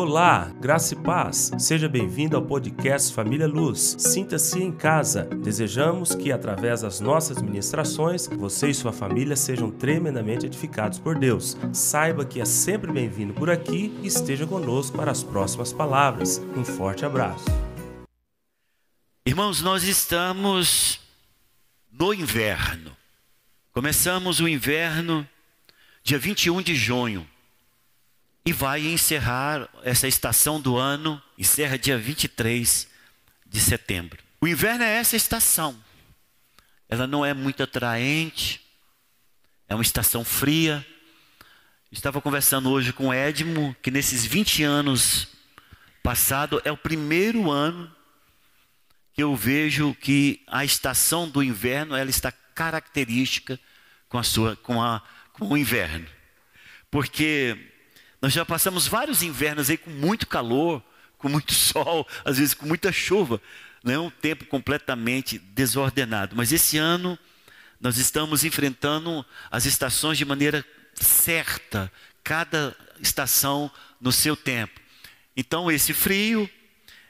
Olá, graça e paz. Seja bem-vindo ao podcast Família Luz. Sinta-se em casa. Desejamos que, através das nossas ministrações, você e sua família sejam tremendamente edificados por Deus. Saiba que é sempre bem-vindo por aqui e esteja conosco para as próximas palavras. Um forte abraço. Irmãos, nós estamos no inverno. Começamos o inverno dia 21 de junho e vai encerrar essa estação do ano, encerra dia 23 de setembro. O inverno é essa estação. Ela não é muito atraente, é uma estação fria. Estava conversando hoje com o Edmo que nesses 20 anos passado é o primeiro ano que eu vejo que a estação do inverno ela está característica com a sua com a com o inverno. Porque nós já passamos vários invernos aí com muito calor, com muito sol, às vezes com muita chuva, não é um tempo completamente desordenado. Mas esse ano nós estamos enfrentando as estações de maneira certa, cada estação no seu tempo. Então esse frio,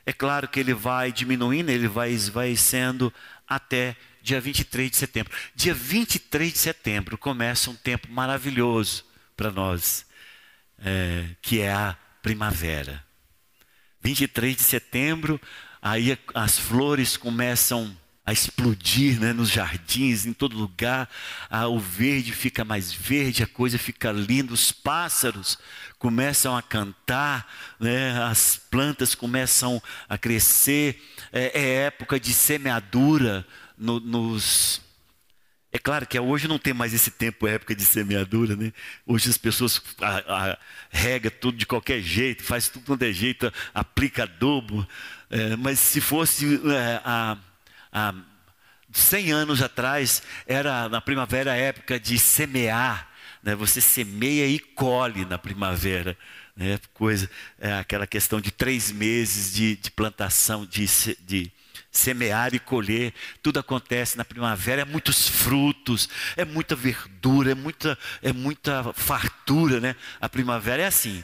é claro que ele vai diminuindo, ele vai, sendo até dia 23 de setembro. Dia 23 de setembro começa um tempo maravilhoso para nós é, que é a primavera. 23 de setembro, aí as flores começam a explodir né, nos jardins, em todo lugar, ah, o verde fica mais verde, a coisa fica linda, os pássaros começam a cantar, né, as plantas começam a crescer, é, é época de semeadura no, nos, é claro que hoje não tem mais esse tempo, época de semeadura, né? Hoje as pessoas a, a, rega tudo de qualquer jeito, faz tudo quanto é jeito, aplica adubo. É, mas se fosse é, há, há 100 anos atrás, era na primavera a época de semear. Né? Você semeia e colhe na primavera. Né? Coisa, é aquela questão de três meses de, de plantação, de, de semear e colher, tudo acontece na primavera, é muitos frutos, é muita verdura, é muita, é muita fartura, né? A primavera é assim.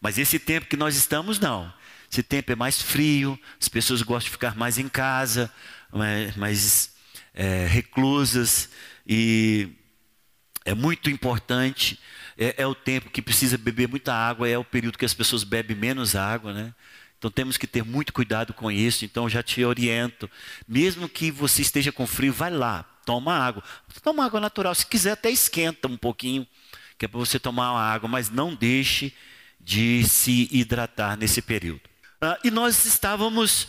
Mas esse tempo que nós estamos, não. Esse tempo é mais frio, as pessoas gostam de ficar mais em casa, mais, é, reclusas, e é muito importante. É, é o tempo que precisa beber muita água, é o período que as pessoas bebem menos água, né? Então temos que ter muito cuidado com isso. Então já te oriento. Mesmo que você esteja com frio, vai lá, toma água. Toma água natural. Se quiser, até esquenta um pouquinho, que é para você tomar uma água, mas não deixe de se hidratar nesse período. Ah, e nós estávamos,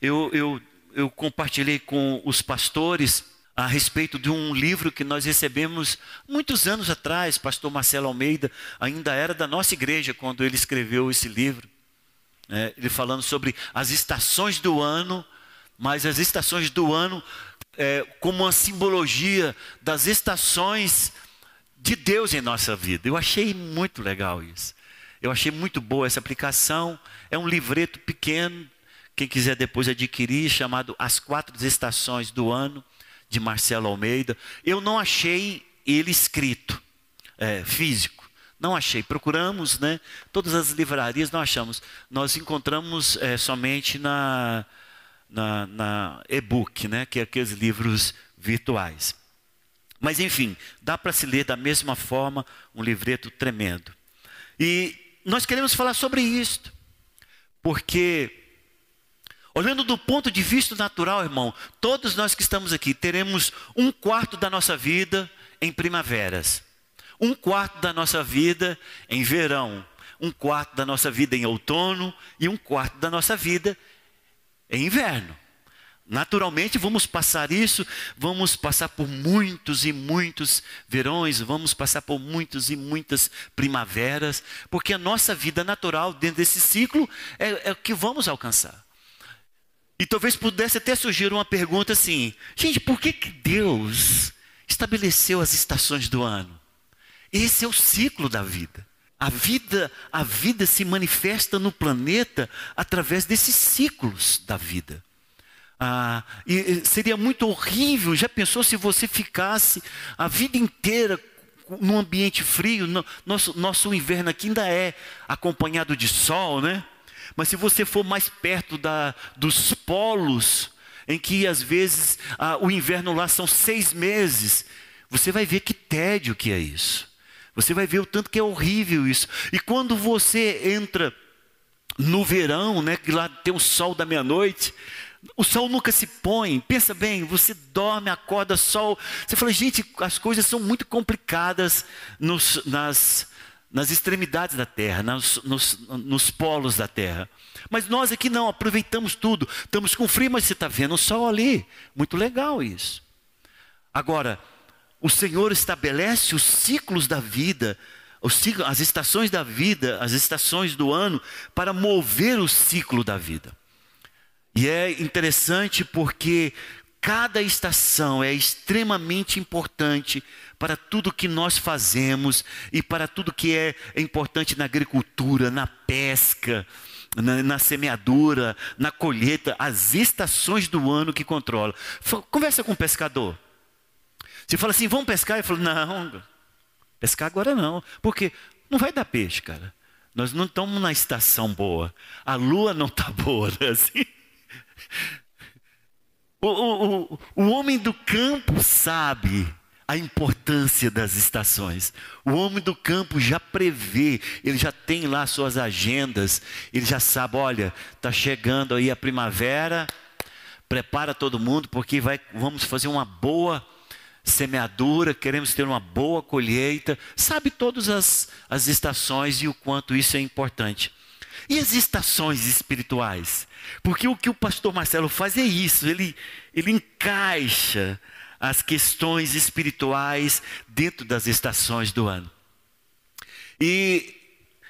eu, eu, eu compartilhei com os pastores a respeito de um livro que nós recebemos muitos anos atrás. Pastor Marcelo Almeida ainda era da nossa igreja quando ele escreveu esse livro é, ele falando sobre as estações do ano, mas as estações do ano é, como uma simbologia das estações de Deus em nossa vida. Eu achei muito legal isso. Eu achei muito boa essa aplicação. É um livreto pequeno, quem quiser depois adquirir, chamado As Quatro Estações do Ano, de Marcelo Almeida. Eu não achei ele escrito, é, físico. Não achei. Procuramos, né? Todas as livrarias não achamos. Nós encontramos é, somente na, na, na e-book, né? Que é aqueles livros virtuais. Mas enfim, dá para se ler da mesma forma um livreto tremendo. E nós queremos falar sobre isto, porque olhando do ponto de vista natural, irmão, todos nós que estamos aqui teremos um quarto da nossa vida em primaveras um quarto da nossa vida em verão, um quarto da nossa vida em outono e um quarto da nossa vida em inverno. Naturalmente, vamos passar isso, vamos passar por muitos e muitos verões, vamos passar por muitos e muitas primaveras, porque a nossa vida natural dentro desse ciclo é, é o que vamos alcançar. E talvez pudesse até surgir uma pergunta assim: gente, por que, que Deus estabeleceu as estações do ano? Esse é o ciclo da vida. A vida, a vida se manifesta no planeta através desses ciclos da vida. Ah, seria muito horrível. Já pensou se você ficasse a vida inteira num ambiente frio, no, nosso, nosso inverno aqui ainda é acompanhado de sol, né? Mas se você for mais perto da, dos polos, em que às vezes ah, o inverno lá são seis meses, você vai ver que tédio que é isso. Você vai ver o tanto que é horrível isso. E quando você entra no verão, né, que lá tem o sol da meia-noite, o sol nunca se põe. Pensa bem, você dorme, acorda, sol. Você fala, gente, as coisas são muito complicadas nos, nas, nas extremidades da terra, nos, nos, nos, polos da terra. Mas nós aqui não, aproveitamos tudo. Estamos com frio, mas você está vendo o sol ali. Muito legal isso. Agora, o Senhor estabelece os ciclos da vida, as estações da vida, as estações do ano, para mover o ciclo da vida. E é interessante porque cada estação é extremamente importante para tudo que nós fazemos e para tudo que é importante na agricultura, na pesca, na, na, semeadura, na colheita, as estações do ano que controla. Conversa com o pescador. Você fala assim, vamos pescar? Ele falou, não, pescar agora não. Porque não vai dar peixe, cara. Nós não estamos na estação boa. A lua não está boa, né? assim. O, o, o, o homem do campo sabe a importância das estações. O homem do campo já prevê, ele já tem lá suas agendas, ele já sabe, olha, está chegando aí a primavera, prepara todo mundo, porque vai, vamos fazer uma boa semeadura, queremos ter uma boa colheita, sabe todas as, as estações e o quanto isso é importante. E as estações espirituais? Porque o que o pastor Marcelo faz é isso, ele, ele encaixa as questões espirituais dentro das estações do ano. E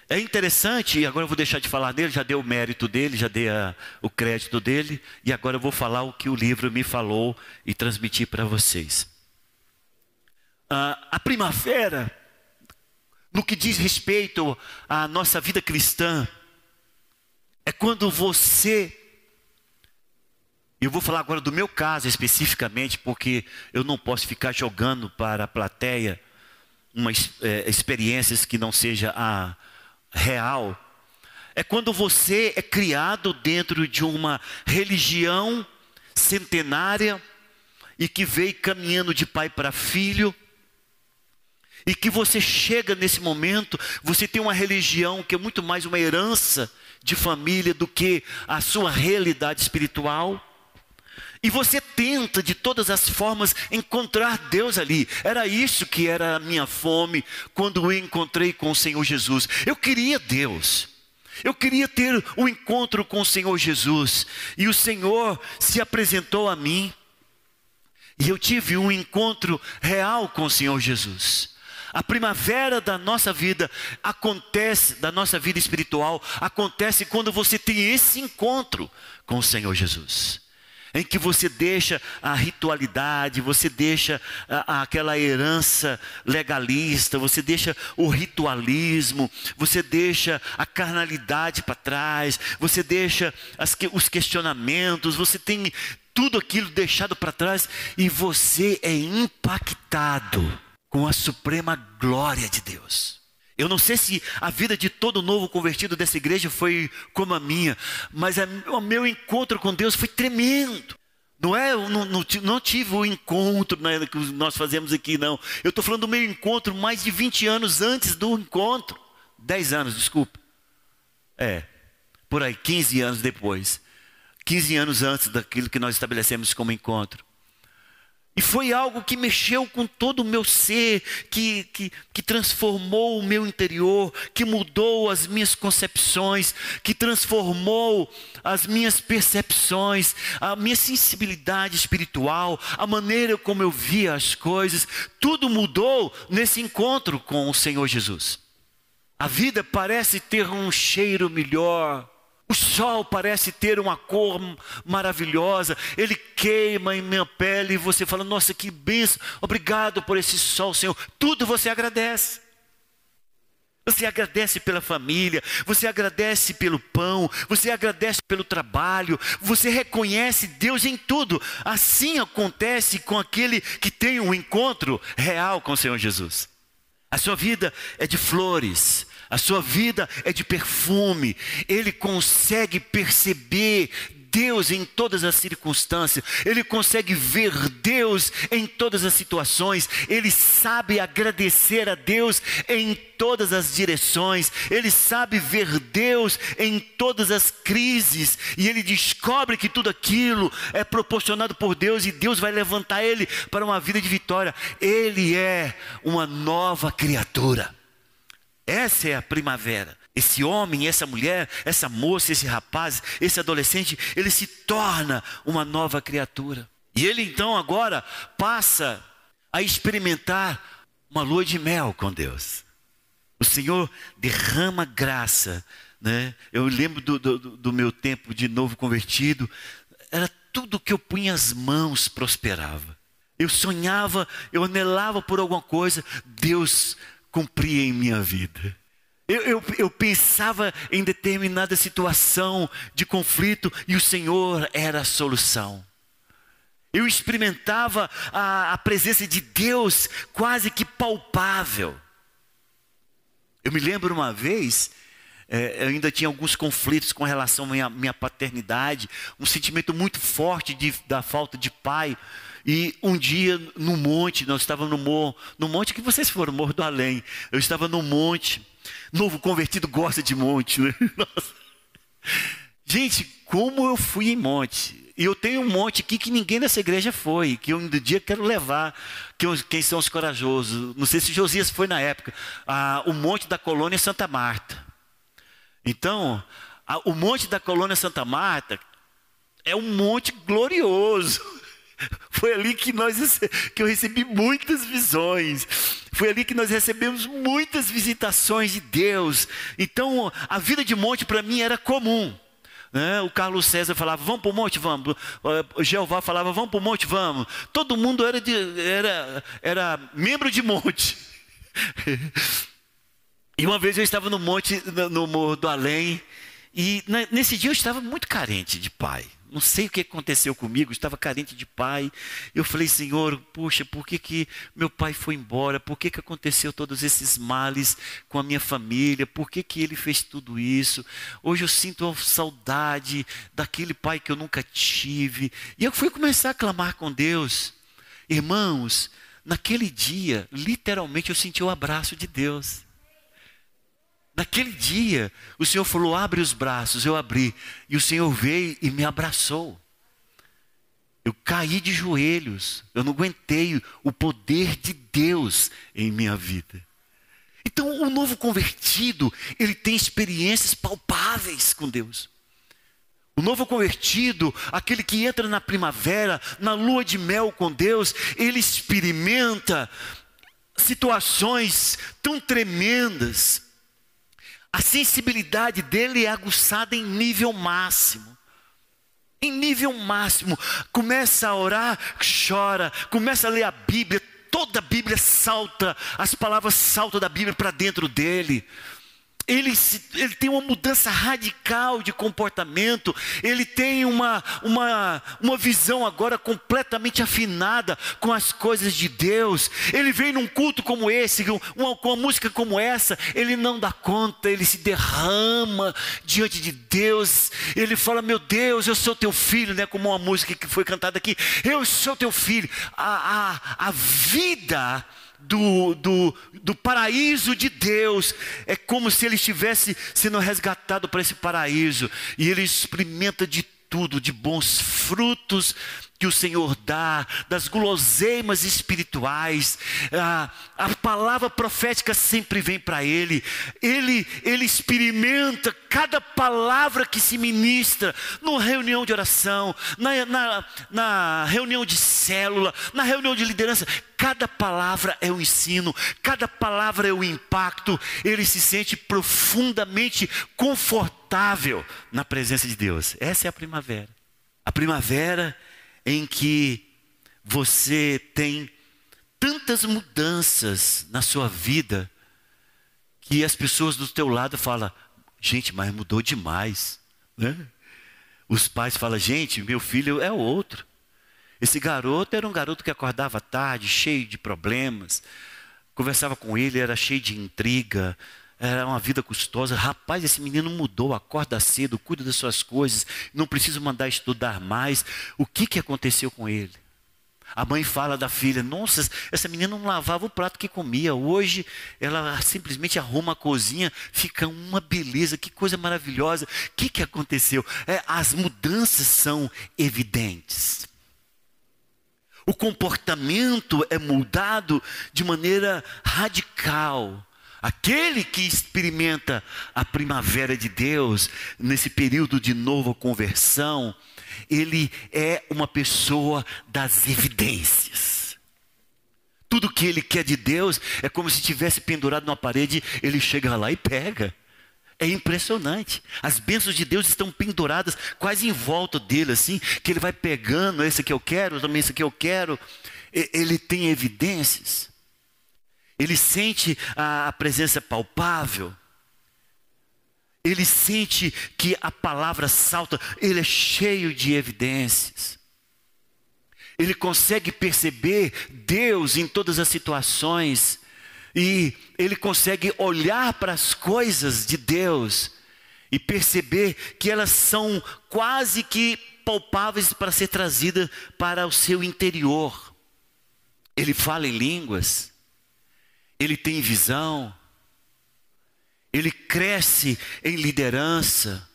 é interessante, e agora eu vou deixar de falar dele, já dei o mérito dele, já dei a, o crédito dele, e agora eu vou falar o que o livro me falou e transmitir para vocês a primavera, no que diz respeito à nossa vida cristã, é quando você. Eu vou falar agora do meu caso especificamente, porque eu não posso ficar jogando para a plateia umas é, experiências que não seja a real. É quando você é criado dentro de uma religião centenária e que veio caminhando de pai para filho e que você chega nesse momento, você tem uma religião que é muito mais uma herança de família do que a sua realidade espiritual. E você tenta de todas as formas encontrar Deus ali. Era isso que era a minha fome quando eu encontrei com o Senhor Jesus. Eu queria Deus. Eu queria ter um encontro com o Senhor Jesus. E o Senhor se apresentou a mim. E eu tive um encontro real com o Senhor Jesus. A primavera da nossa vida acontece, da nossa vida espiritual, acontece quando você tem esse encontro com o Senhor Jesus. Em que você deixa a ritualidade, você deixa a, a, aquela herança legalista, você deixa o ritualismo, você deixa a carnalidade para trás, você deixa as, os questionamentos, você tem tudo aquilo deixado para trás e você é impactado com a suprema glória de Deus. Eu não sei se a vida de todo novo convertido dessa igreja foi como a minha, mas a, o meu encontro com Deus foi tremendo. Não é, não, não, não tive o encontro né, que nós fazemos aqui, não. Eu estou falando do meu encontro mais de 20 anos antes do encontro. 10 anos, desculpa. É, por aí, 15 anos depois. 15 anos antes daquilo que nós estabelecemos como encontro. E foi algo que mexeu com todo o meu ser, que, que, que, transformou o meu interior, que mudou as minhas concepções, que transformou as minhas percepções, a minha sensibilidade espiritual, a maneira como eu via as coisas. Tudo mudou nesse encontro com o Senhor Jesus. A vida parece ter um cheiro melhor o sol parece ter uma cor maravilhosa, ele queima em minha pele e você fala: Nossa, que benção, obrigado por esse sol, Senhor. Tudo você agradece. Você agradece pela família, você agradece pelo pão, você agradece pelo trabalho, você reconhece Deus em tudo. Assim acontece com aquele que tem um encontro real com o Senhor Jesus. A sua vida é de flores, a sua vida é de perfume. Ele consegue perceber Deus em todas as circunstâncias, ele consegue ver Deus em todas as situações, ele sabe agradecer a Deus em todas as direções, ele sabe ver Deus em todas as crises, e ele descobre que tudo aquilo é proporcionado por Deus e Deus vai levantar ele para uma vida de vitória. Ele é uma nova criatura. Essa é a primavera. Esse homem, essa mulher, essa moça, esse rapaz, esse adolescente, ele se torna uma nova criatura. E ele então agora passa a experimentar uma lua de mel com Deus. O Senhor derrama graça. Né? Eu lembro do, do, do meu tempo de novo convertido, era tudo que eu punha as mãos prosperava. Eu sonhava, eu anelava por alguma coisa, Deus cumpria em minha vida. Eu, eu, eu, pensava em determinada situação de conflito e o Senhor era a solução. Eu experimentava a, a presença de Deus quase que palpável. Eu me lembro uma vez, é, eu ainda tinha alguns conflitos com relação à minha, minha paternidade, um sentimento muito forte de, da falta de pai. E um dia no monte, nós estávamos no morro, no monte que vocês foram, Morro do Além. Eu estava no monte Novo convertido gosta de monte, né? Nossa. Gente, como eu fui em monte. E eu tenho um monte aqui que ninguém dessa igreja foi, que eu um dia quero levar. Que, quem são os corajosos? Não sei se Josias foi na época. Ah, o monte da colônia Santa Marta. Então, a, o monte da colônia Santa Marta é um monte glorioso. Foi ali que, nós, que eu recebi muitas visões. Foi ali que nós recebemos muitas visitações de Deus. Então, a vida de monte para mim era comum. Né? O Carlos César falava, vamos para o monte, vamos. O Jeová falava, vamos para o monte, vamos. Todo mundo era, de, era, era membro de monte. e uma vez eu estava no monte, no, no Morro do Além, e nesse dia eu estava muito carente de pai. Não sei o que aconteceu comigo, estava carente de pai. Eu falei, Senhor, puxa, por que, que meu pai foi embora? Por que, que aconteceu todos esses males com a minha família? Por que, que ele fez tudo isso? Hoje eu sinto saudade daquele pai que eu nunca tive. E eu fui começar a clamar com Deus. Irmãos, naquele dia, literalmente eu senti o abraço de Deus. Naquele dia, o Senhor falou: abre os braços, eu abri. E o Senhor veio e me abraçou. Eu caí de joelhos, eu não aguentei o poder de Deus em minha vida. Então, o novo convertido, ele tem experiências palpáveis com Deus. O novo convertido, aquele que entra na primavera, na lua de mel com Deus, ele experimenta situações tão tremendas, a sensibilidade dele é aguçada em nível máximo. Em nível máximo. Começa a orar, chora. Começa a ler a Bíblia. Toda a Bíblia salta, as palavras saltam da Bíblia para dentro dele ele, ele tem uma mudança radical de comportamento, ele tem uma, uma, uma visão agora completamente afinada com as coisas de Deus. Ele vem num culto como esse, uma, com uma música como essa, ele não dá conta, ele se derrama diante de Deus. Ele fala: Meu Deus, eu sou teu filho, né? Como uma música que foi cantada aqui, eu sou teu filho. A, a, a vida do, do, do paraíso de Deus. É como se ele estivesse sendo resgatado para esse paraíso. E ele experimenta de tudo, de bons frutos que o Senhor dá, das guloseimas espirituais, a, a palavra profética sempre vem para ele. ele, ele experimenta cada palavra que se ministra na reunião de oração, na, na, na reunião de célula, na reunião de liderança, cada palavra é um ensino, cada palavra é um impacto, ele se sente profundamente confortável na presença de Deus. Essa é a primavera. A primavera em que você tem tantas mudanças na sua vida que as pessoas do teu lado falam, gente, mas mudou demais, né? Os pais falam, gente, meu filho é outro. Esse garoto era um garoto que acordava tarde, cheio de problemas, Conversava com ele, era cheio de intriga, era uma vida custosa. Rapaz, esse menino mudou, acorda cedo, cuida das suas coisas, não preciso mandar estudar mais. O que, que aconteceu com ele? A mãe fala da filha: Nossa, essa menina não lavava o prato que comia. Hoje ela simplesmente arruma a cozinha, fica uma beleza, que coisa maravilhosa. O que, que aconteceu? É, as mudanças são evidentes. O comportamento é mudado de maneira radical. Aquele que experimenta a primavera de Deus, nesse período de nova conversão, ele é uma pessoa das evidências. Tudo que ele quer de Deus é como se tivesse pendurado numa parede, ele chega lá e pega. É impressionante. As bênçãos de Deus estão penduradas quase em volta dele, assim, que ele vai pegando, esse que eu quero, também esse que eu quero. Ele tem evidências. Ele sente a presença palpável. Ele sente que a palavra salta, ele é cheio de evidências. Ele consegue perceber Deus em todas as situações e ele consegue olhar para as coisas de Deus e perceber que elas são quase que palpáveis para ser trazidas para o seu interior. Ele fala em línguas ele tem visão, ele cresce em liderança,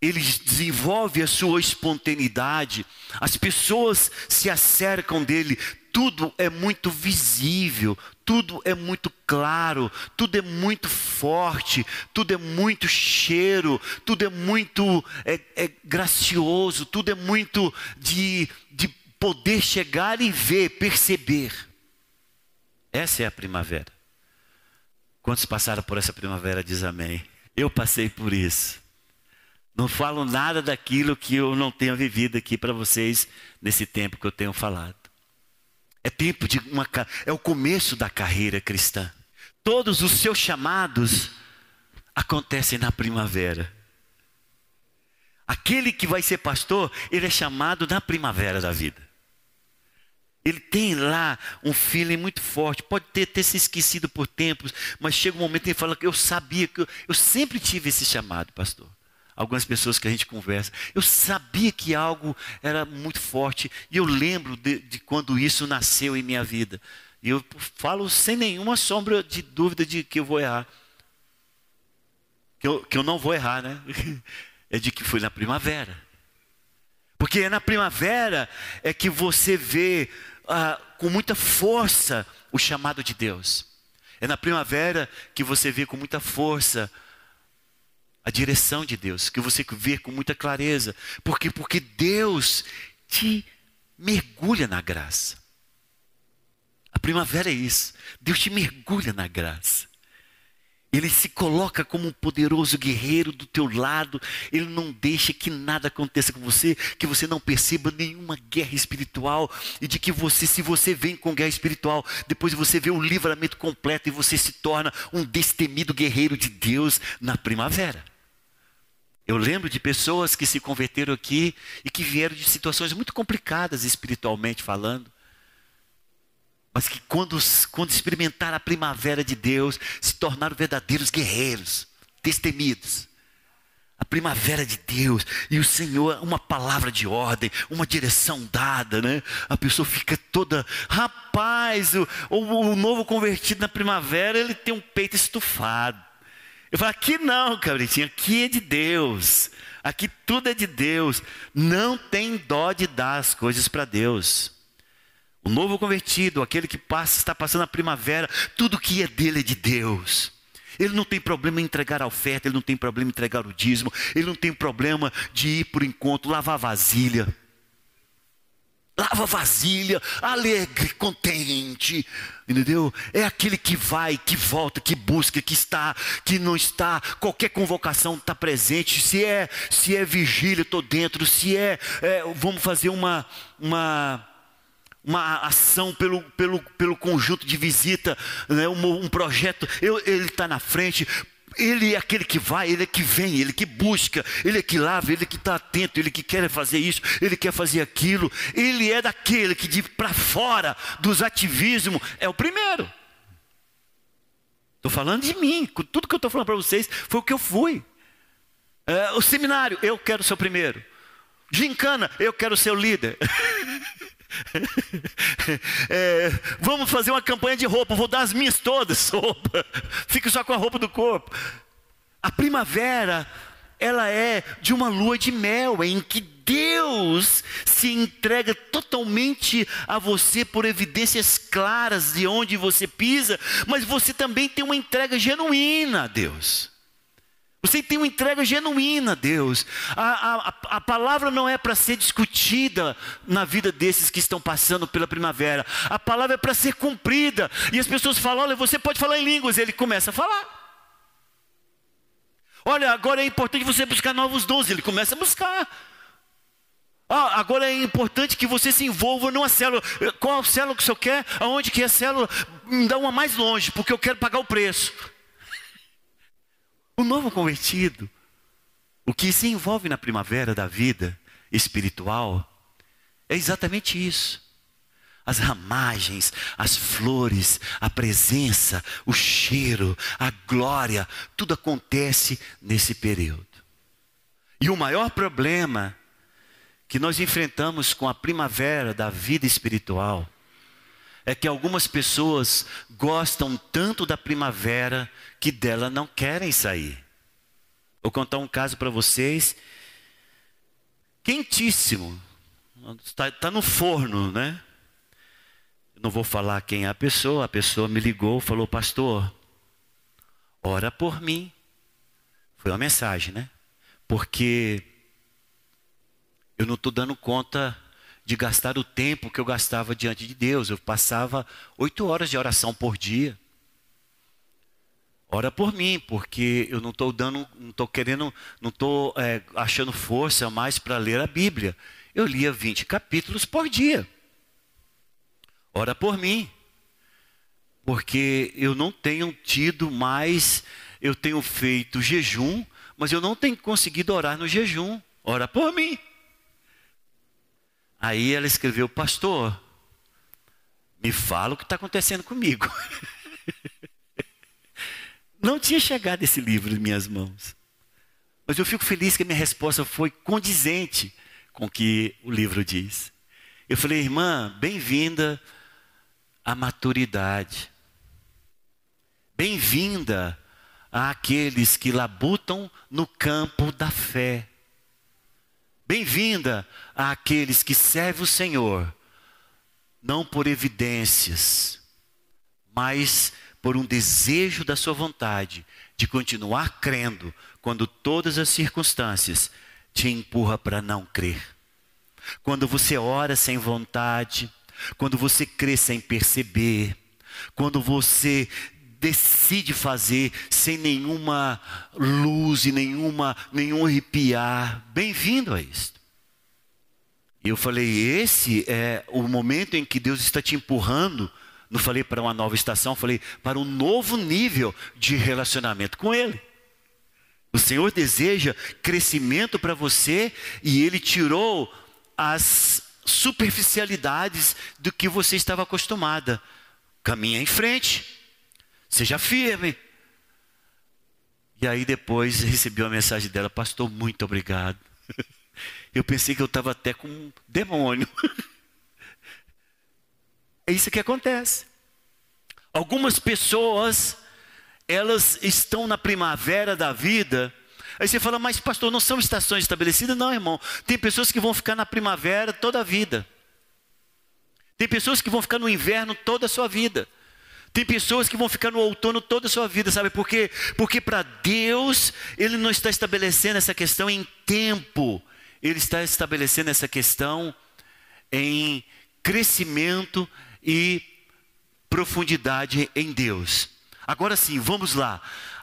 ele desenvolve a sua espontaneidade, as pessoas se acercam dele, tudo é muito visível, tudo é muito claro, tudo é muito forte, tudo é muito cheiro, tudo é muito é, é gracioso, tudo é muito de, de poder chegar e ver, perceber. Essa é a primavera. Quantos passaram por essa primavera, diz amém. Eu passei por isso. Não falo nada daquilo que eu não tenho vivido aqui para vocês nesse tempo que eu tenho falado. É tempo de uma é o começo da carreira cristã. Todos os seus chamados acontecem na primavera. Aquele que vai ser pastor, ele é chamado na primavera da vida. Ele tem lá um feeling muito forte. Pode ter, ter se esquecido por tempos, mas chega um momento que ele fala que eu sabia que eu, eu sempre tive esse chamado, pastor. Algumas pessoas que a gente conversa, eu sabia que algo era muito forte e eu lembro de, de quando isso nasceu em minha vida. E eu falo sem nenhuma sombra de dúvida de que eu vou errar. Que eu, que eu não vou errar, né? É de que foi na primavera. Porque é na primavera é que você vê ah, com muita força o chamado de Deus. É na primavera que você vê com muita força a direção de Deus, que você vê com muita clareza. Por quê? Porque Deus te mergulha na graça. A primavera é isso. Deus te mergulha na graça. Ele se coloca como um poderoso guerreiro do teu lado. Ele não deixa que nada aconteça com você, que você não perceba nenhuma guerra espiritual e de que você, se você vem com guerra espiritual, depois você vê o livramento completo e você se torna um destemido guerreiro de Deus na primavera. Eu lembro de pessoas que se converteram aqui e que vieram de situações muito complicadas espiritualmente falando mas que quando, quando experimentaram a primavera de Deus, se tornaram verdadeiros guerreiros, destemidos. A primavera de Deus e o Senhor, uma palavra de ordem, uma direção dada, né? A pessoa fica toda, rapaz, o, o, o novo convertido na primavera, ele tem um peito estufado. Eu falo, aqui não, cabritinho, aqui é de Deus. Aqui tudo é de Deus. Não tem dó de dar as coisas para Deus. O novo convertido, aquele que passa, está passando a primavera, tudo que é dele é de Deus. Ele não tem problema em entregar a oferta, ele não tem problema em entregar o dízimo, ele não tem problema de ir o encontro, lavar vasilha. Lava vasilha, alegre, contente, entendeu? É aquele que vai, que volta, que busca, que está, que não está, qualquer convocação está presente. Se é, se é vigília, estou dentro. Se é, é, vamos fazer uma, uma uma ação pelo, pelo, pelo conjunto de visita, né, um, um projeto, eu, ele está na frente. Ele é aquele que vai, ele é que vem, ele que busca, ele é que lava, ele que está atento, ele que quer fazer isso, ele quer fazer aquilo. Ele é daquele que de para fora dos ativismos é o primeiro. Estou falando de mim. Tudo que eu estou falando para vocês foi o que eu fui. É, o seminário, eu quero ser o primeiro. Gincana, eu quero ser o líder. é, vamos fazer uma campanha de roupa, vou dar as minhas todas roupa. Fique só com a roupa do corpo. A primavera, ela é de uma lua de mel em que Deus se entrega totalmente a você por evidências claras de onde você pisa, mas você também tem uma entrega genuína a Deus. Você tem uma entrega genuína a Deus. A, a, a palavra não é para ser discutida na vida desses que estão passando pela primavera. A palavra é para ser cumprida. E as pessoas falam: olha, você pode falar em línguas. Ele começa a falar. Olha, agora é importante você buscar novos dons. Ele começa a buscar. Ah, agora é importante que você se envolva numa célula. Qual célula que o senhor quer? Aonde que é a célula? Me dá uma mais longe, porque eu quero pagar o preço. O novo convertido, o que se envolve na primavera da vida espiritual, é exatamente isso. As ramagens, as flores, a presença, o cheiro, a glória, tudo acontece nesse período. E o maior problema que nós enfrentamos com a primavera da vida espiritual é que algumas pessoas gostam tanto da primavera que dela não querem sair. Vou contar um caso para vocês, quentíssimo, está, está no forno, né? Não vou falar quem é a pessoa, a pessoa me ligou, falou, pastor, ora por mim. Foi uma mensagem, né? Porque eu não estou dando conta de gastar o tempo que eu gastava diante de Deus. Eu passava oito horas de oração por dia. Ora por mim, porque eu não estou dando, não estou querendo, não estou é, achando força mais para ler a Bíblia. Eu lia 20 capítulos por dia. Ora por mim, porque eu não tenho tido mais, eu tenho feito jejum, mas eu não tenho conseguido orar no jejum. Ora por mim. Aí ela escreveu, pastor, me fala o que está acontecendo comigo. Não tinha chegado esse livro em minhas mãos. Mas eu fico feliz que a minha resposta foi condizente com o que o livro diz. Eu falei, irmã, bem-vinda à maturidade. Bem-vinda àqueles que labutam no campo da fé. Bem-vinda àqueles que servem o Senhor, não por evidências, mas por um desejo da sua vontade de continuar crendo quando todas as circunstâncias te empurram para não crer. Quando você ora sem vontade, quando você crê sem perceber, quando você decide fazer sem nenhuma luz e nenhuma, nenhum arrepiar. Bem-vindo a isto. E eu falei, esse é o momento em que Deus está te empurrando. Não falei para uma nova estação, falei para um novo nível de relacionamento com Ele. O Senhor deseja crescimento para você e Ele tirou as superficialidades do que você estava acostumada. Caminha em frente, Seja firme. E aí depois recebi uma mensagem dela, pastor, muito obrigado. Eu pensei que eu estava até com um demônio. É isso que acontece. Algumas pessoas, elas estão na primavera da vida. Aí você fala, mas pastor, não são estações estabelecidas? Não, irmão. Tem pessoas que vão ficar na primavera toda a vida. Tem pessoas que vão ficar no inverno toda a sua vida. Tem pessoas que vão ficar no outono toda a sua vida, sabe por quê? Porque para Deus, Ele não está estabelecendo essa questão em tempo, Ele está estabelecendo essa questão em crescimento e profundidade em Deus. Agora sim, vamos lá.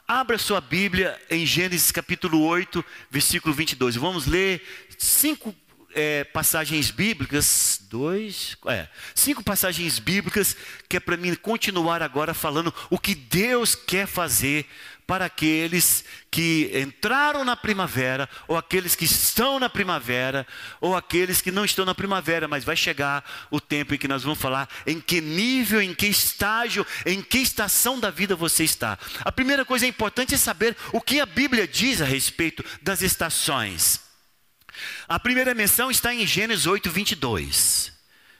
Abra sua Bíblia em Gênesis capítulo 8, versículo 22. Vamos ler cinco é, passagens bíblicas, dois, é, cinco passagens bíblicas que é para mim continuar agora falando o que Deus quer fazer para aqueles que entraram na primavera, ou aqueles que estão na primavera, ou aqueles que não estão na primavera, mas vai chegar o tempo em que nós vamos falar em que nível, em que estágio, em que estação da vida você está. A primeira coisa importante é saber o que a Bíblia diz a respeito das estações. A primeira menção está em Gênesis 8, 22.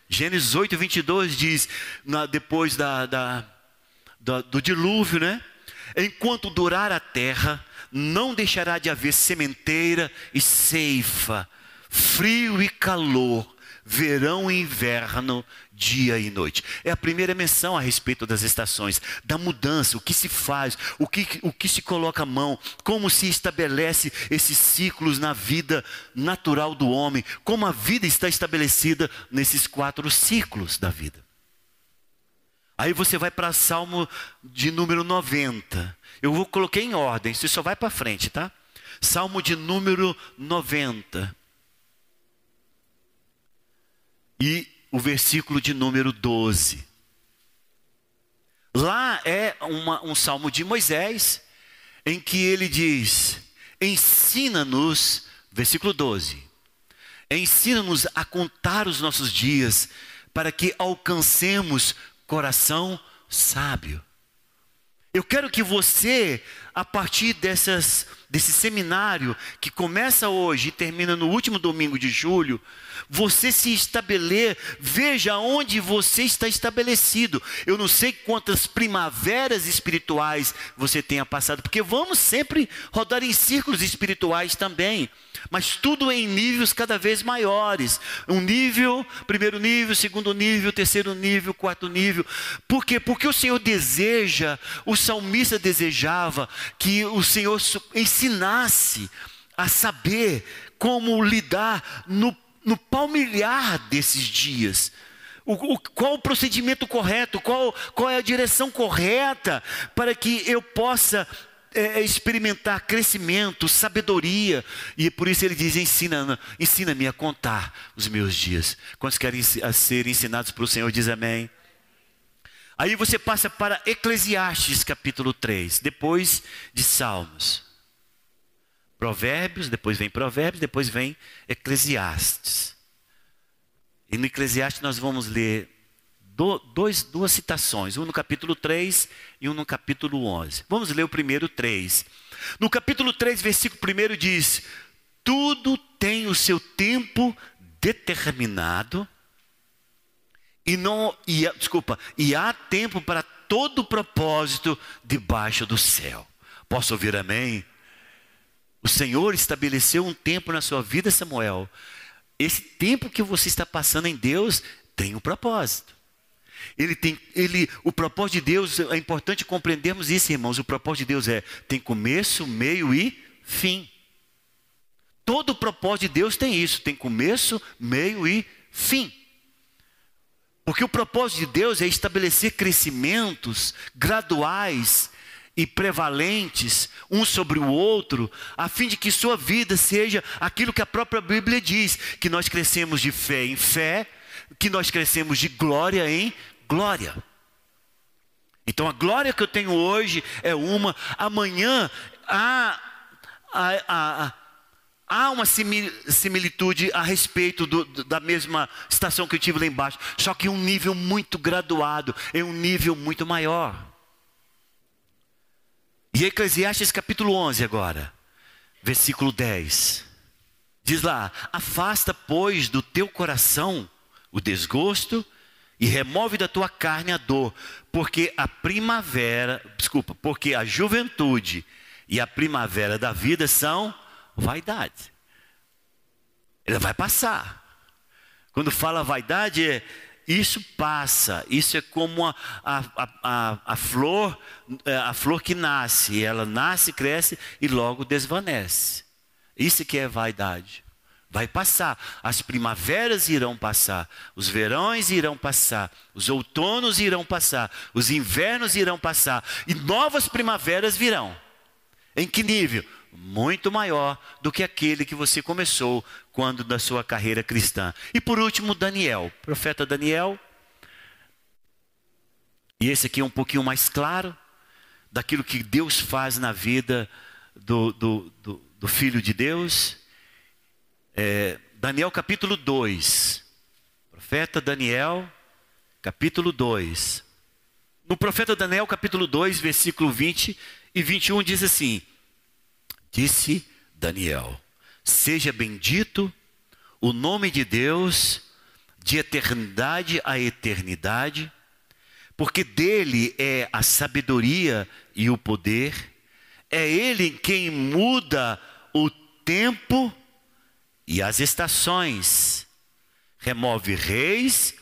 Gênesis 8, 22 diz, na, depois da, da, da, do dilúvio, né? Enquanto durar a terra, não deixará de haver sementeira e ceifa, frio e calor, verão e inverno, dia e noite. É a primeira menção a respeito das estações, da mudança, o que se faz, o que, o que se coloca a mão, como se estabelece esses ciclos na vida natural do homem, como a vida está estabelecida nesses quatro ciclos da vida. Aí você vai para Salmo de número 90. Eu vou coloquei em ordem, você só vai para frente, tá? Salmo de número 90. E o versículo de número 12. Lá é uma, um salmo de Moisés, em que ele diz: Ensina-nos, versículo 12, ensina-nos a contar os nossos dias, para que alcancemos coração sábio. Eu quero que você, a partir dessas, desse seminário que começa hoje e termina no último domingo de julho, você se estabelecer, veja onde você está estabelecido. Eu não sei quantas primaveras espirituais você tenha passado, porque vamos sempre rodar em círculos espirituais também, mas tudo em níveis cada vez maiores. Um nível, primeiro nível, segundo nível, terceiro nível, quarto nível. Por quê? Porque o Senhor deseja, o salmista desejava que o Senhor ensinasse a saber como lidar no no palmilhar desses dias. O, o, qual o procedimento correto, qual, qual é a direção correta para que eu possa é, é experimentar crescimento, sabedoria. E por isso ele diz: ensina-me ensina a contar os meus dias. Quantos querem ser ensinados pelo Senhor? Diz amém. Aí você passa para Eclesiastes capítulo 3, depois de Salmos. Provérbios, depois vem Provérbios, depois vem Eclesiastes. E no Eclesiastes nós vamos ler do, dois, duas citações, um no capítulo 3 e um no capítulo 11. Vamos ler o primeiro 3. No capítulo 3, versículo 1 diz: Tudo tem o seu tempo determinado, e não, e, desculpa, e há tempo para todo propósito debaixo do céu. Posso ouvir amém? O Senhor estabeleceu um tempo na sua vida, Samuel. Esse tempo que você está passando em Deus tem um propósito. Ele tem, ele, o propósito de Deus é importante compreendermos isso, irmãos. O propósito de Deus é tem começo, meio e fim. Todo o propósito de Deus tem isso, tem começo, meio e fim. Porque o propósito de Deus é estabelecer crescimentos graduais e prevalentes um sobre o outro, a fim de que sua vida seja aquilo que a própria Bíblia diz: que nós crescemos de fé em fé, que nós crescemos de glória em glória. Então a glória que eu tenho hoje é uma, amanhã há, há, há, há uma similitude a respeito do, da mesma estação que eu tive lá embaixo, só que um nível muito graduado, é um nível muito maior. E Eclesiastes capítulo 11 agora, versículo 10. Diz lá: Afasta, pois, do teu coração o desgosto e remove da tua carne a dor, porque a primavera, desculpa, porque a juventude e a primavera da vida são vaidade. Ela vai passar. Quando fala vaidade, é isso passa, isso é como a, a, a, a, flor, é, a flor que nasce, ela nasce, cresce e logo desvanece. Isso que é vaidade. Vai passar, as primaveras irão passar, os verões irão passar, os outonos irão passar, os invernos irão passar e novas primaveras virão. Em que nível? muito maior do que aquele que você começou quando da sua carreira cristã. E por último, Daniel, profeta Daniel. E esse aqui é um pouquinho mais claro. daquilo que Deus faz na vida do, do, do, do Filho de Deus. É, Daniel capítulo 2. Profeta Daniel, capítulo 2. No profeta Daniel, capítulo 2, versículo 20 e 21, diz assim: Disse Daniel: Seja bendito o nome de Deus de eternidade a eternidade, porque dele é a sabedoria e o poder, é ele quem muda o tempo e as estações, remove reis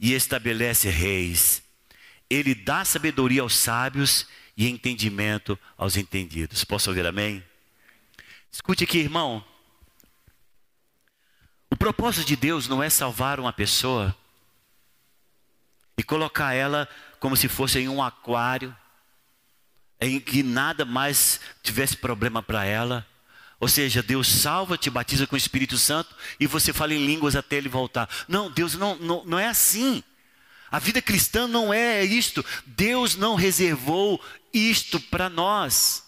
e estabelece reis. Ele dá sabedoria aos sábios e entendimento aos entendidos. Posso ouvir amém? Escute aqui, irmão. O propósito de Deus não é salvar uma pessoa e colocar ela como se fosse em um aquário, em que nada mais tivesse problema para ela. Ou seja, Deus salva, te batiza com o Espírito Santo e você fala em línguas até ele voltar. Não, Deus não, não, não é assim. A vida cristã não é isto. Deus não reservou isto para nós.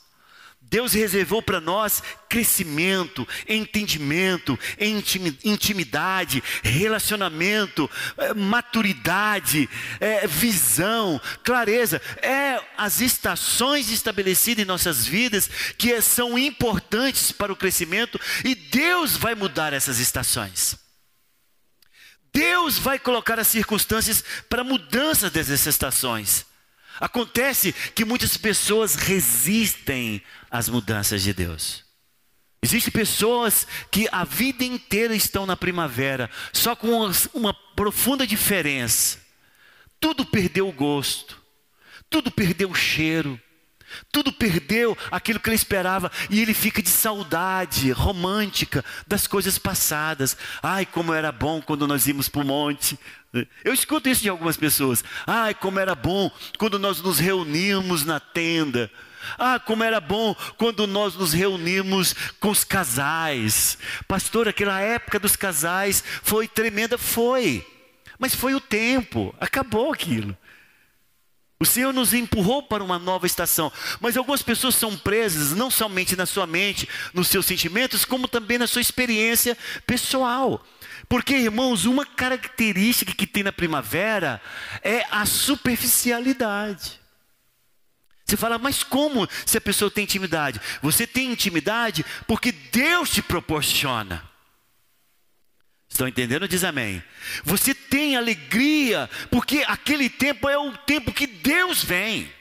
Deus reservou para nós crescimento, entendimento, intimidade, relacionamento, eh, maturidade, é, visão, clareza. É as estações estabelecidas em nossas vidas que são importantes para o crescimento e Deus vai mudar essas estações. Deus vai colocar as circunstâncias para mudança dessas estações. Acontece que muitas pessoas resistem às mudanças de Deus. Existem pessoas que a vida inteira estão na primavera, só com uma profunda diferença. Tudo perdeu o gosto, tudo perdeu o cheiro, tudo perdeu aquilo que ele esperava e ele fica de saudade romântica das coisas passadas. Ai, como era bom quando nós íamos para o monte. Eu escuto isso de algumas pessoas. Ai, como era bom quando nós nos reuníamos na tenda. Ah, como era bom quando nós nos reunimos com os casais. Pastor, aquela época dos casais foi tremenda, foi. Mas foi o tempo, acabou aquilo. O Senhor nos empurrou para uma nova estação, mas algumas pessoas são presas não somente na sua mente, nos seus sentimentos, como também na sua experiência pessoal. Porque, irmãos, uma característica que tem na primavera é a superficialidade. Você fala, mas como se a pessoa tem intimidade? Você tem intimidade porque Deus te proporciona. Estão entendendo? Diz amém. Você tem alegria, porque aquele tempo é o tempo que Deus vem.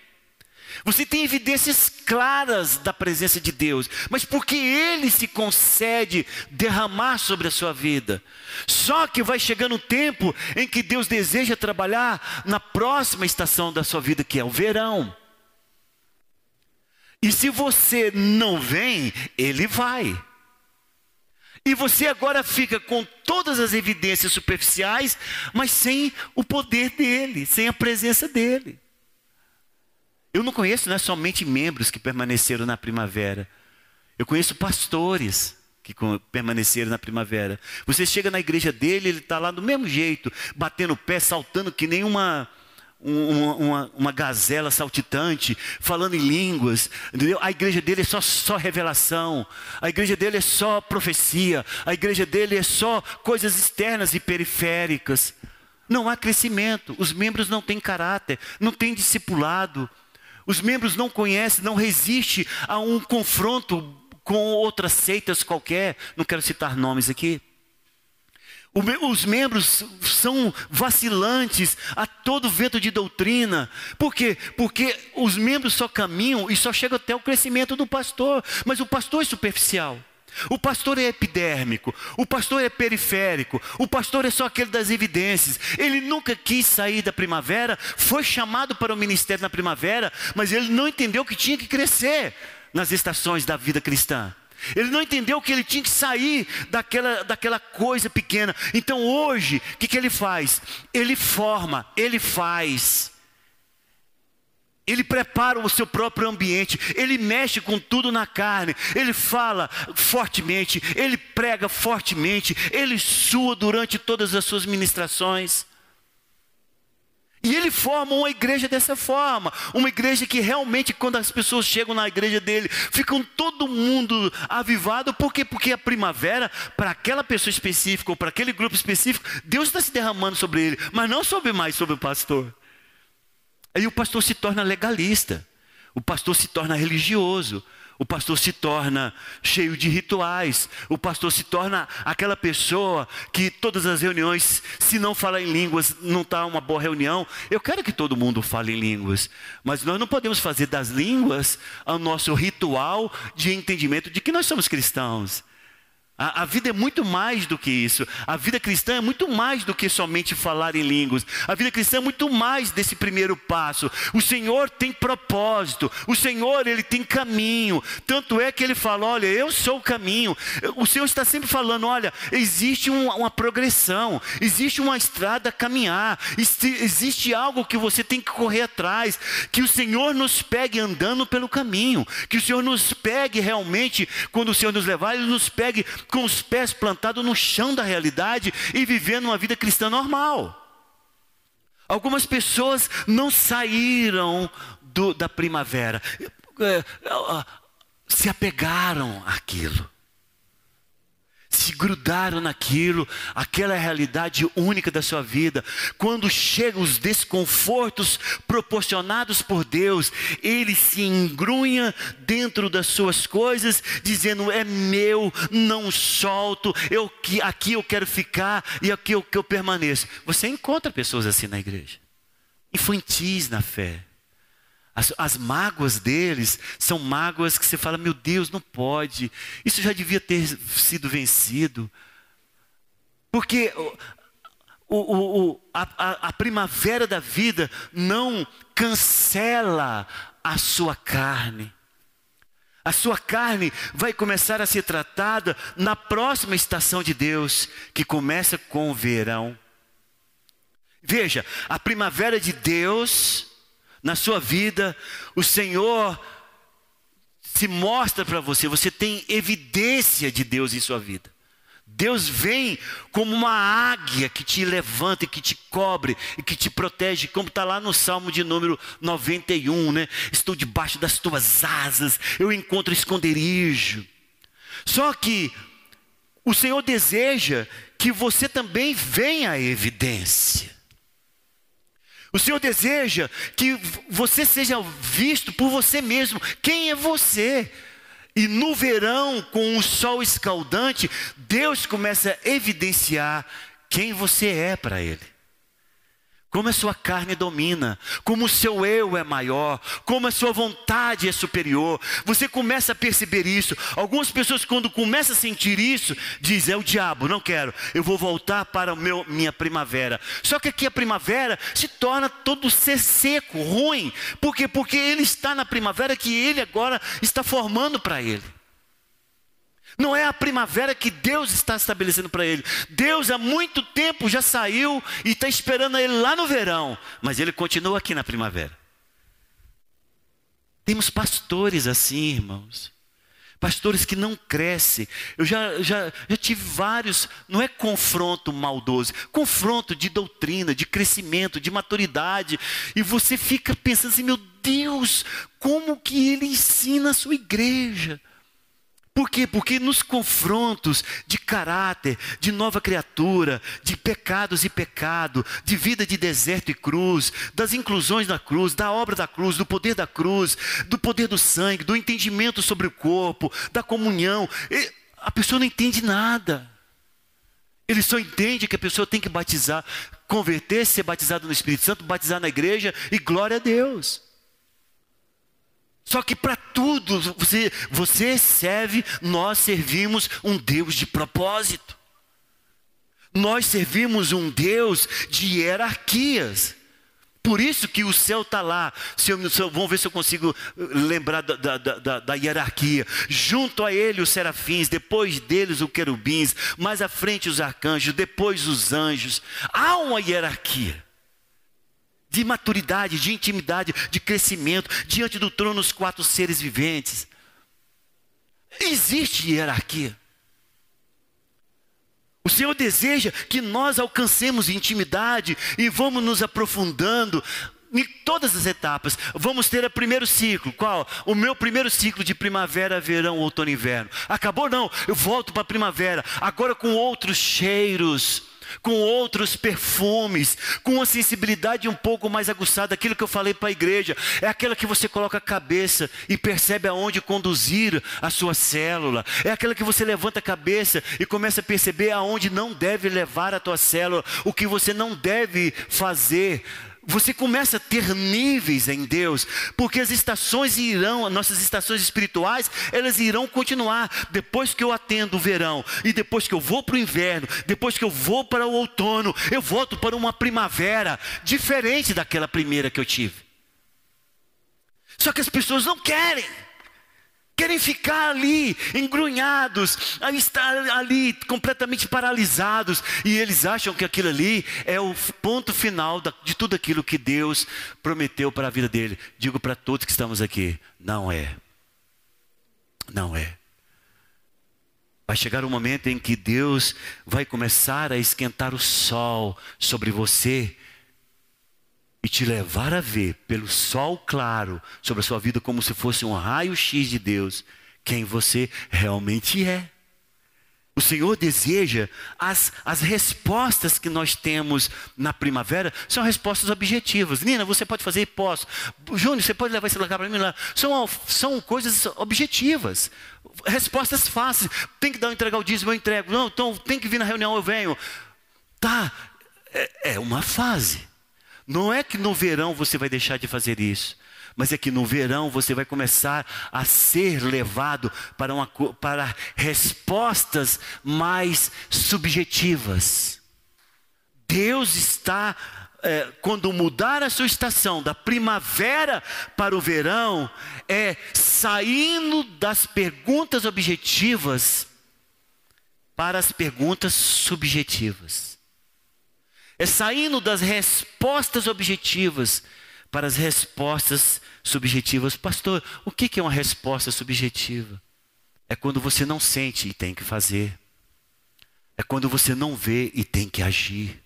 Você tem evidências claras da presença de Deus, mas porque Ele se concede derramar sobre a sua vida. Só que vai chegando um tempo em que Deus deseja trabalhar na próxima estação da sua vida, que é o verão. E se você não vem, Ele vai. E você agora fica com todas as evidências superficiais, mas sem o poder dele, sem a presença dele. Eu não conheço não é somente membros que permaneceram na primavera. Eu conheço pastores que permaneceram na primavera. Você chega na igreja dele, ele está lá do mesmo jeito, batendo o pé, saltando que nem uma, uma, uma, gazela saltitante, falando em línguas. Entendeu? A igreja dele é só, só revelação, a igreja dele é só profecia, a igreja dele é só coisas externas e periféricas. Não há crescimento, os membros não têm caráter, não têm discipulado, os membros não conhecem, não resistem a um confronto com outras seitas qualquer, não quero citar nomes aqui. Os membros são vacilantes a todo vento de doutrina. Por quê? Porque os membros só caminham e só chegam até o crescimento do pastor. Mas o pastor é superficial. O pastor é epidérmico, o pastor é periférico, o pastor é só aquele das evidências. Ele nunca quis sair da primavera, foi chamado para o ministério na primavera, mas ele não entendeu que tinha que crescer nas estações da vida cristã. Ele não entendeu que ele tinha que sair daquela, daquela coisa pequena. Então hoje, o que, que ele faz? Ele forma, ele faz. Ele prepara o seu próprio ambiente, ele mexe com tudo na carne, ele fala fortemente, ele prega fortemente, ele sua durante todas as suas ministrações. E ele forma uma igreja dessa forma, uma igreja que realmente, quando as pessoas chegam na igreja dele, ficam todo mundo avivado, por quê? Porque a primavera, para aquela pessoa específica ou para aquele grupo específico, Deus está se derramando sobre ele, mas não sobre mais sobre o pastor. Aí o pastor se torna legalista, o pastor se torna religioso, o pastor se torna cheio de rituais, o pastor se torna aquela pessoa que todas as reuniões, se não falar em línguas, não está uma boa reunião. Eu quero que todo mundo fale em línguas, mas nós não podemos fazer das línguas o nosso ritual de entendimento de que nós somos cristãos. A, a, vida é muito mais do que isso. A vida cristã é muito mais do que somente falar em línguas. A vida cristã é muito mais desse primeiro passo. O Senhor tem propósito. O Senhor, Ele tem caminho. Tanto é que Ele fala: Olha, eu sou o caminho. O Senhor está sempre falando: Olha, existe uma, uma progressão, existe uma estrada a caminhar, existe algo que você tem que correr atrás. Que o Senhor nos pegue andando pelo caminho. Que o Senhor nos pegue realmente, quando o Senhor nos levar, Ele nos pegue com os pés plantados no chão da realidade e vivendo uma vida cristã normal. Algumas pessoas não saíram do, da primavera, é, se apegaram àquilo se grudaram naquilo, aquela é realidade única da sua vida. Quando chegam os desconfortos proporcionados por Deus, ele se engrunha dentro das suas coisas, dizendo: É meu, não solto, eu, aqui eu quero ficar e aqui eu, eu permaneço. Você encontra pessoas assim na igreja, infantis na fé as, as, mágoas deles são mágoas que você fala, meu Deus, não pode. Isso já devia ter sido vencido. Porque o, o, o, a, a primavera da vida não cancela a sua carne. A sua carne vai começar a ser tratada na próxima estação de Deus, que começa com o verão. Veja, a primavera de Deus na sua vida, o Senhor se mostra para você, você tem evidência de Deus em sua vida. Deus vem como uma águia que te levanta e que te cobre e que te protege, como está lá no Salmo de número 91, né? Estou debaixo das tuas asas, eu encontro esconderijo. Só que o Senhor deseja que você também venha à evidência. O Senhor deseja que você seja visto por você mesmo. Quem é você? E no verão, com o sol escaldante, Deus começa a evidenciar quem você é para Ele como a sua carne domina, como o seu eu é maior, como a sua vontade é superior. Você começa a perceber isso. Algumas pessoas, quando começam a sentir isso, dizem: é o diabo, não quero, eu vou voltar para meu, minha primavera. Só que aqui a primavera se torna todo ser seco, ruim. Por quê? Porque ele está na primavera que ele agora está formando para ele. Não é a primavera que Deus está estabelecendo para ele. Deus há muito tempo já saiu e está esperando ele lá no verão, mas ele continua aqui na primavera. Temos pastores assim, irmãos. Pastores que não crescem. Eu já, já, já tive vários, não é confronto maldoso, confronto de doutrina, de crescimento, de maturidade. E você fica pensando assim, meu Deus, como que ele ensina a sua igreja? Por quê? Porque nos confrontos de caráter, de nova criatura, de pecados e pecado, de vida de deserto e cruz, das inclusões da cruz, da obra da cruz, do poder da cruz, do poder do sangue, do entendimento sobre o corpo, da comunhão, a pessoa não entende nada. Ele só entende que a pessoa tem que batizar, converter, ser batizado no Espírito Santo, batizar na igreja e glória a Deus. Só que para tudo você, você serve, nós servimos um Deus de propósito. Nós servimos um Deus de hierarquias. Por isso que o céu está lá. Se eu, se eu, vamos ver se eu consigo eh, lembrar da, da, da, da, hierarquia. Junto a ele os serafins, depois deles os querubins, mais à frente os arcanjos, depois os anjos. Há uma hierarquia de maturidade, de intimidade, de crescimento, diante do trono os quatro seres viventes. Existe hierarquia. O Senhor deseja que nós alcancemos intimidade e vamos nos aprofundando em todas as etapas. Vamos ter o primeiro ciclo. Qual? O meu primeiro ciclo de primavera, verão, outono e inverno. Acabou não, eu volto para a primavera, agora com outros cheiros com outros perfumes, com uma sensibilidade um pouco mais aguçada, aquilo que eu falei para a igreja, é aquela que você coloca a cabeça e percebe aonde conduzir a sua célula, é aquela que você levanta a cabeça e começa a perceber aonde não deve levar a tua célula, o que você não deve fazer você começa a ter níveis em Deus, porque as estações irão, nossas estações espirituais, elas irão continuar. Depois que eu atendo o verão, e depois que eu vou para o inverno, depois que eu vou para o outono, eu volto para uma primavera diferente daquela primeira que eu tive. Só que as pessoas não querem querem ficar ali, engrunhados, estar ali completamente paralisados, e eles acham que aquilo ali é o ponto final de tudo aquilo que Deus prometeu para a vida dele. Digo para todos que estamos aqui: não é. Não é. Vai chegar um momento em que Deus vai começar a esquentar o sol sobre você e te levar a ver pelo sol claro sobre a sua vida como se fosse um raio-x de Deus quem você realmente é. O Senhor deseja as, as respostas que nós temos na primavera são respostas objetivas. Nina, você pode fazer? Posso. Júnior, você pode levar esse lugar para mim lá. São, são coisas objetivas. Respostas fáceis. Tem que dar entregar o dízimo, eu entrego. Não, então tem que vir na reunião, eu venho. Tá, é, é uma fase. Não é que no verão você vai deixar de fazer isso, mas é que no verão você vai começar a ser levado para, uma, para respostas mais subjetivas. Deus está, é, quando mudar a sua estação da primavera para o verão, é saindo das perguntas objetivas para as perguntas subjetivas é saindo das respostas objetivas para as respostas subjetivas. Pastor, o que é uma resposta subjetiva? É quando você não sente e tem que fazer. É quando você não vê e tem que agir.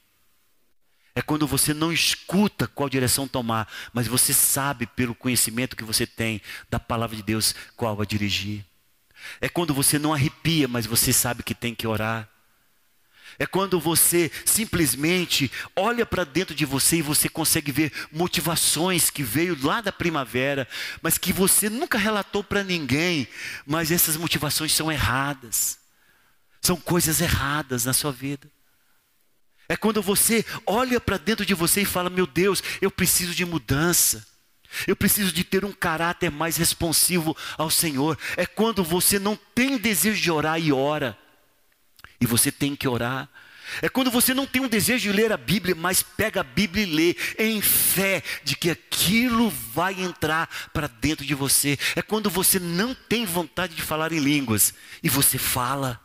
É quando você não escuta qual direção tomar, mas você sabe pelo conhecimento que você tem da palavra de Deus qual a dirigir. É quando você não arrepia, mas você sabe que tem que orar. É quando você simplesmente olha para dentro de você e você consegue ver motivações que veio lá da primavera, mas que você nunca relatou para ninguém, mas essas motivações são erradas. São coisas erradas na sua vida. É quando você olha para dentro de você e fala: "Meu Deus, eu preciso de mudança". Eu preciso de ter um caráter mais responsivo ao Senhor. É quando você não tem desejo de orar e ora. E você tem que orar. É quando você não tem um desejo de ler a Bíblia, mas pega a Bíblia e lê em fé de que aquilo vai entrar para dentro de você. É quando você não tem vontade de falar em línguas e você fala.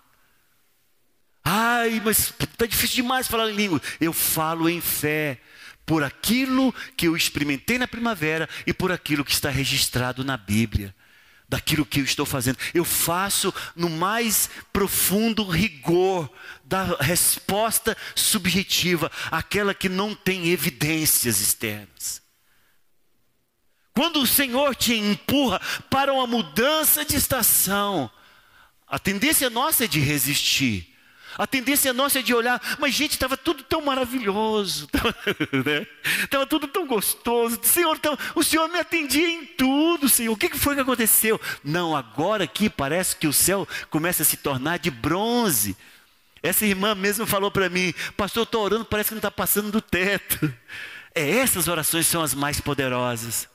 Ai, mas está difícil demais falar em línguas. Eu falo em fé por aquilo que eu experimentei na primavera e por aquilo que está registrado na Bíblia daquilo que eu estou fazendo. Eu faço no mais profundo rigor da resposta subjetiva, aquela que não tem evidências externas. Quando o Senhor te empurra para uma mudança de estação, a tendência nossa é de resistir. A tendência nossa é de olhar, mas gente, estava tudo tão maravilhoso, estava né? tudo tão gostoso. Senhor, o Senhor me atendia em tudo, Senhor. O que foi que aconteceu? Não, agora aqui parece que o céu começa a se tornar de bronze. Essa irmã mesmo falou para mim, pastor, estou orando, parece que não está passando do teto. É, essas orações são as mais poderosas.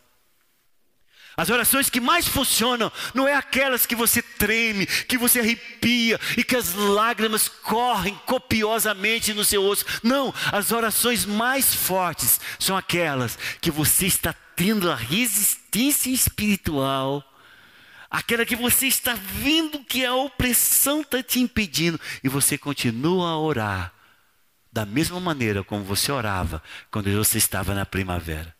As orações que mais funcionam não é aquelas que você treme, que você arrepia e que as lágrimas correm copiosamente no seu osso. Não, as orações mais fortes são aquelas que você está tendo a resistência espiritual, aquela que você está vendo que a opressão está te impedindo e você continua a orar da mesma maneira como você orava quando você estava na primavera.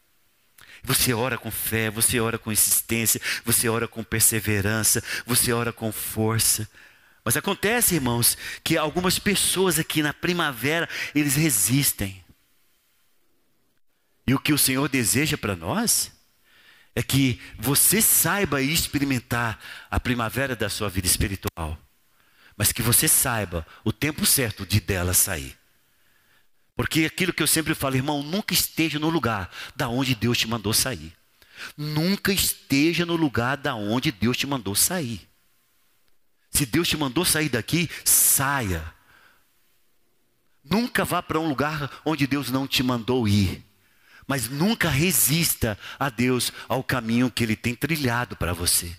Você ora com fé, você ora com insistência, você ora com perseverança, você ora com força. Mas acontece, irmãos, que algumas pessoas aqui na primavera, eles resistem. E o que o Senhor deseja para nós é que você saiba experimentar a primavera da sua vida espiritual, mas que você saiba o tempo certo de dela sair. Porque aquilo que eu sempre falo, irmão, nunca esteja no lugar da onde Deus te mandou sair. Nunca esteja no lugar da onde Deus te mandou sair. Se Deus te mandou sair daqui, saia. Nunca vá para um lugar onde Deus não te mandou ir. Mas nunca resista a Deus ao caminho que Ele tem trilhado para você.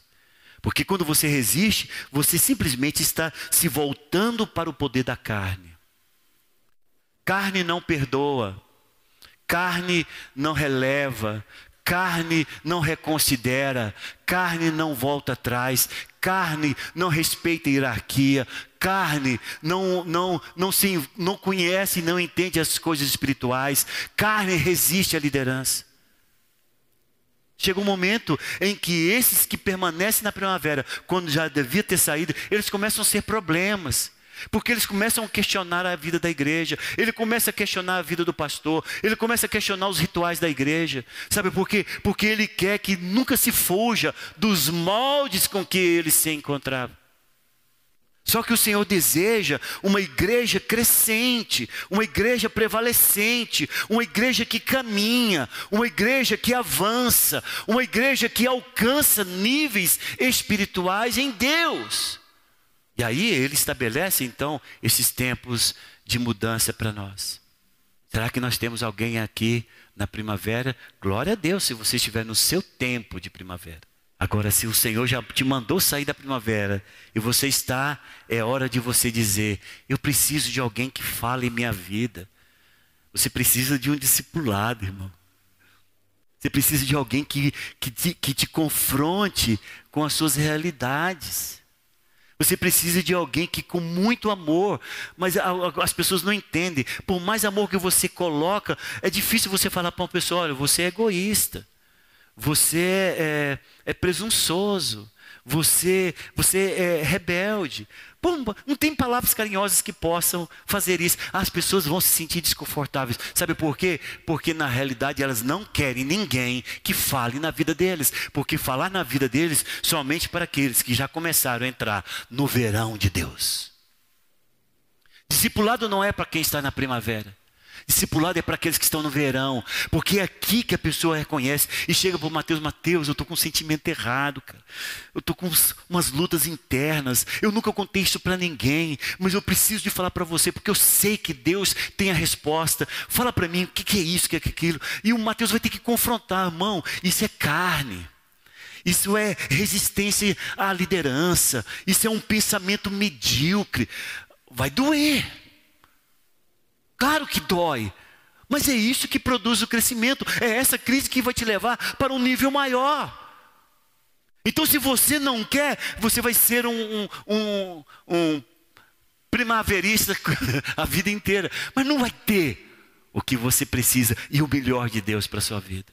Porque quando você resiste, você simplesmente está se voltando para o poder da carne. Carne não perdoa, carne não releva, carne não reconsidera, carne não volta atrás, carne não respeita a hierarquia, carne não, não, não, se, não conhece e não entende as coisas espirituais, carne resiste à liderança. Chega um momento em que esses que permanecem na primavera, quando já devia ter saído, eles começam a ser problemas. Porque eles começam a questionar a vida da igreja, ele começa a questionar a vida do pastor, ele começa a questionar os rituais da igreja. Sabe por quê? Porque ele quer que nunca se fuja dos moldes com que ele se encontrava. Só que o Senhor deseja uma igreja crescente, uma igreja prevalecente, uma igreja que caminha, uma igreja que avança, uma igreja que alcança níveis espirituais em Deus. E aí ele estabelece então esses tempos de mudança para nós. Será que nós temos alguém aqui na primavera? Glória a Deus se você estiver no seu tempo de primavera. Agora, se o Senhor já te mandou sair da primavera e você está, é hora de você dizer: Eu preciso de alguém que fale minha vida. Você precisa de um discipulado, irmão. Você precisa de alguém que, que, te, que te confronte com as suas realidades. Você precisa de alguém que com muito amor, mas as pessoas não entendem. Por mais amor que você coloca, é difícil você falar para uma pessoa: olha, você é egoísta você é, é presunçoso, você, você é rebelde. Pô, não tem palavras carinhosas que possam fazer isso. As pessoas vão se sentir desconfortáveis. Sabe por quê? Porque na realidade elas não querem ninguém que fale na vida deles. Porque falar na vida deles somente para aqueles que já começaram a entrar no verão de Deus. Discipulado não é para quem está na primavera. Discipulado é para aqueles que estão no verão, porque é aqui que a pessoa reconhece e chega para o Mateus, Mateus, eu estou com um sentimento errado, cara. Eu estou com umas lutas internas. Eu nunca contei isso para ninguém, mas eu preciso de falar para você, porque eu sei que Deus tem a resposta. Fala para mim o que, que é isso, o que é aquilo. E o Mateus vai ter que confrontar, irmão, isso é carne. Isso é resistência à liderança. Isso é um pensamento medíocre. Vai doer. Claro que dói. Mas é isso que produz o crescimento. É essa crise que vai te levar para um nível maior. Então, se você não quer, você vai ser um, um, um, primaverista a vida inteira. Mas não vai ter o que você precisa e o melhor de Deus para a sua vida.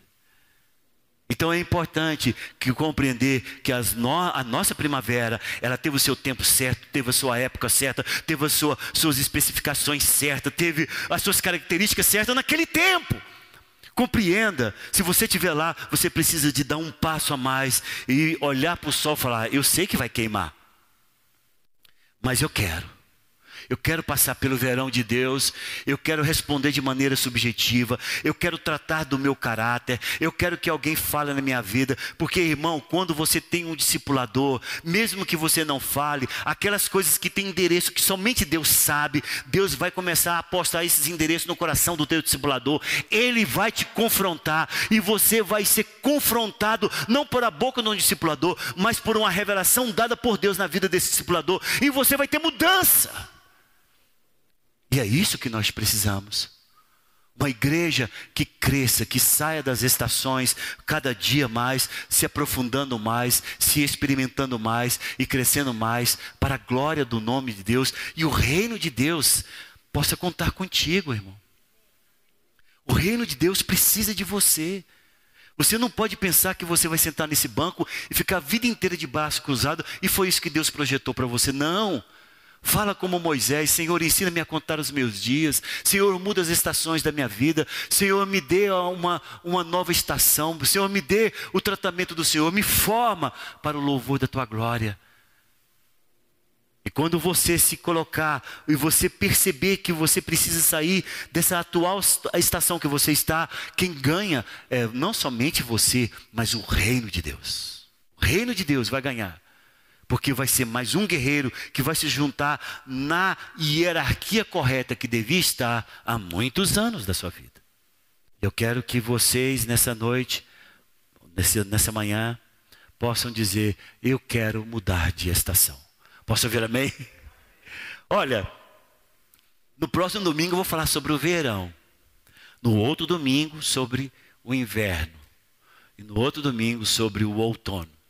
Então é importante que compreender que no, a nossa primavera, ela teve o seu tempo certo, teve a sua época certa, teve as sua, suas especificações certas, teve as suas características certas naquele tempo. Compreenda, se você estiver lá, você precisa de dar um passo a mais e olhar para o sol e falar: Eu sei que vai queimar, mas eu quero. Eu quero passar pelo verão de Deus, eu quero responder de maneira subjetiva, eu quero tratar do meu caráter, eu quero que alguém fale na minha vida, porque irmão, quando você tem um discipulador, mesmo que você não fale, aquelas coisas que têm endereço que somente Deus sabe, Deus vai começar a apostar esses endereços no coração do teu discipulador, ele vai te confrontar. E você vai ser confrontado não por a boca de um discipulador, mas por uma revelação dada por Deus na vida desse discipulador, e você vai ter mudança. E é isso que nós precisamos. Uma igreja que cresça, que saia das estações cada dia mais, se aprofundando mais, se experimentando mais e crescendo mais para a glória do nome de Deus e o reino de Deus possa contar contigo, irmão. O reino de Deus precisa de você. Você não pode pensar que você vai sentar nesse banco e ficar a vida inteira de braço cruzado e foi isso que Deus projetou para você. Não. Fala como Moisés, Senhor, ensina-me a contar os meus dias. Senhor, muda as estações da minha vida. Senhor, me dê uma, uma nova estação. Senhor, me dê o tratamento do Senhor. Me forma para o louvor da tua glória. E quando você se colocar e você perceber que você precisa sair dessa atual estação que você está, quem ganha é não somente você, mas o reino de Deus. O reino de Deus vai ganhar porque vai ser mais um guerreiro que vai se juntar na hierarquia correta que devia estar há muitos anos da sua vida. Eu quero que vocês nessa noite, nessa manhã, possam dizer: Eu quero mudar de estação. Posso ouvir amém? Olha, no próximo domingo eu vou falar sobre o verão. No outro domingo, sobre o inverno. E no outro domingo, sobre o outono.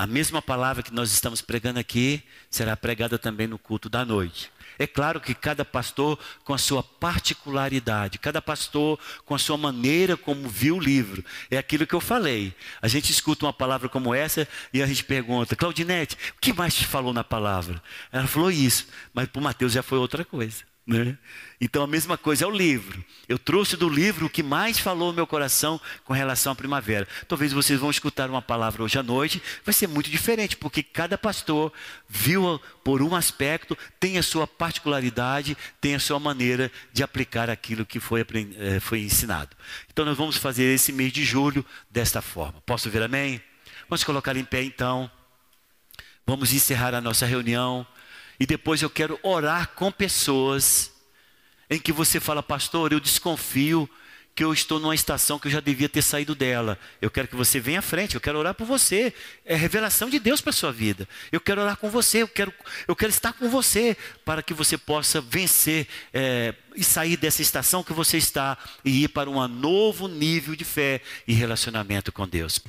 A mesma palavra que nós estamos pregando aqui será pregada também no culto da noite. É claro que cada pastor com a sua particularidade, cada pastor com a sua maneira como viu o livro. É aquilo que eu falei. A gente escuta uma palavra como essa e a gente pergunta, Claudinete, o que mais te falou na palavra? Ela falou isso, mas para o Mateus já foi outra coisa. Né? Então a mesma coisa é o livro. Eu trouxe do livro o que mais falou no meu coração com relação à primavera. Talvez vocês vão escutar uma palavra hoje à noite, vai ser muito diferente, porque cada pastor viu por um aspecto, tem a sua particularidade, tem a sua maneira de aplicar aquilo que foi, eh, foi ensinado. Então nós vamos fazer esse mês de julho desta forma. Posso ver amém? Vamos colocar em pé então. Vamos encerrar a nossa reunião. E depois eu quero orar com pessoas em que você fala, pastor, eu desconfio que eu estou numa estação que eu já devia ter saído dela. Eu quero que você venha à frente, eu quero orar por você. É revelação de Deus para a sua vida. Eu quero orar com você, eu quero, eu quero estar com você para que você possa vencer é, e sair dessa estação que você está e ir para um novo nível de fé e relacionamento com Deus.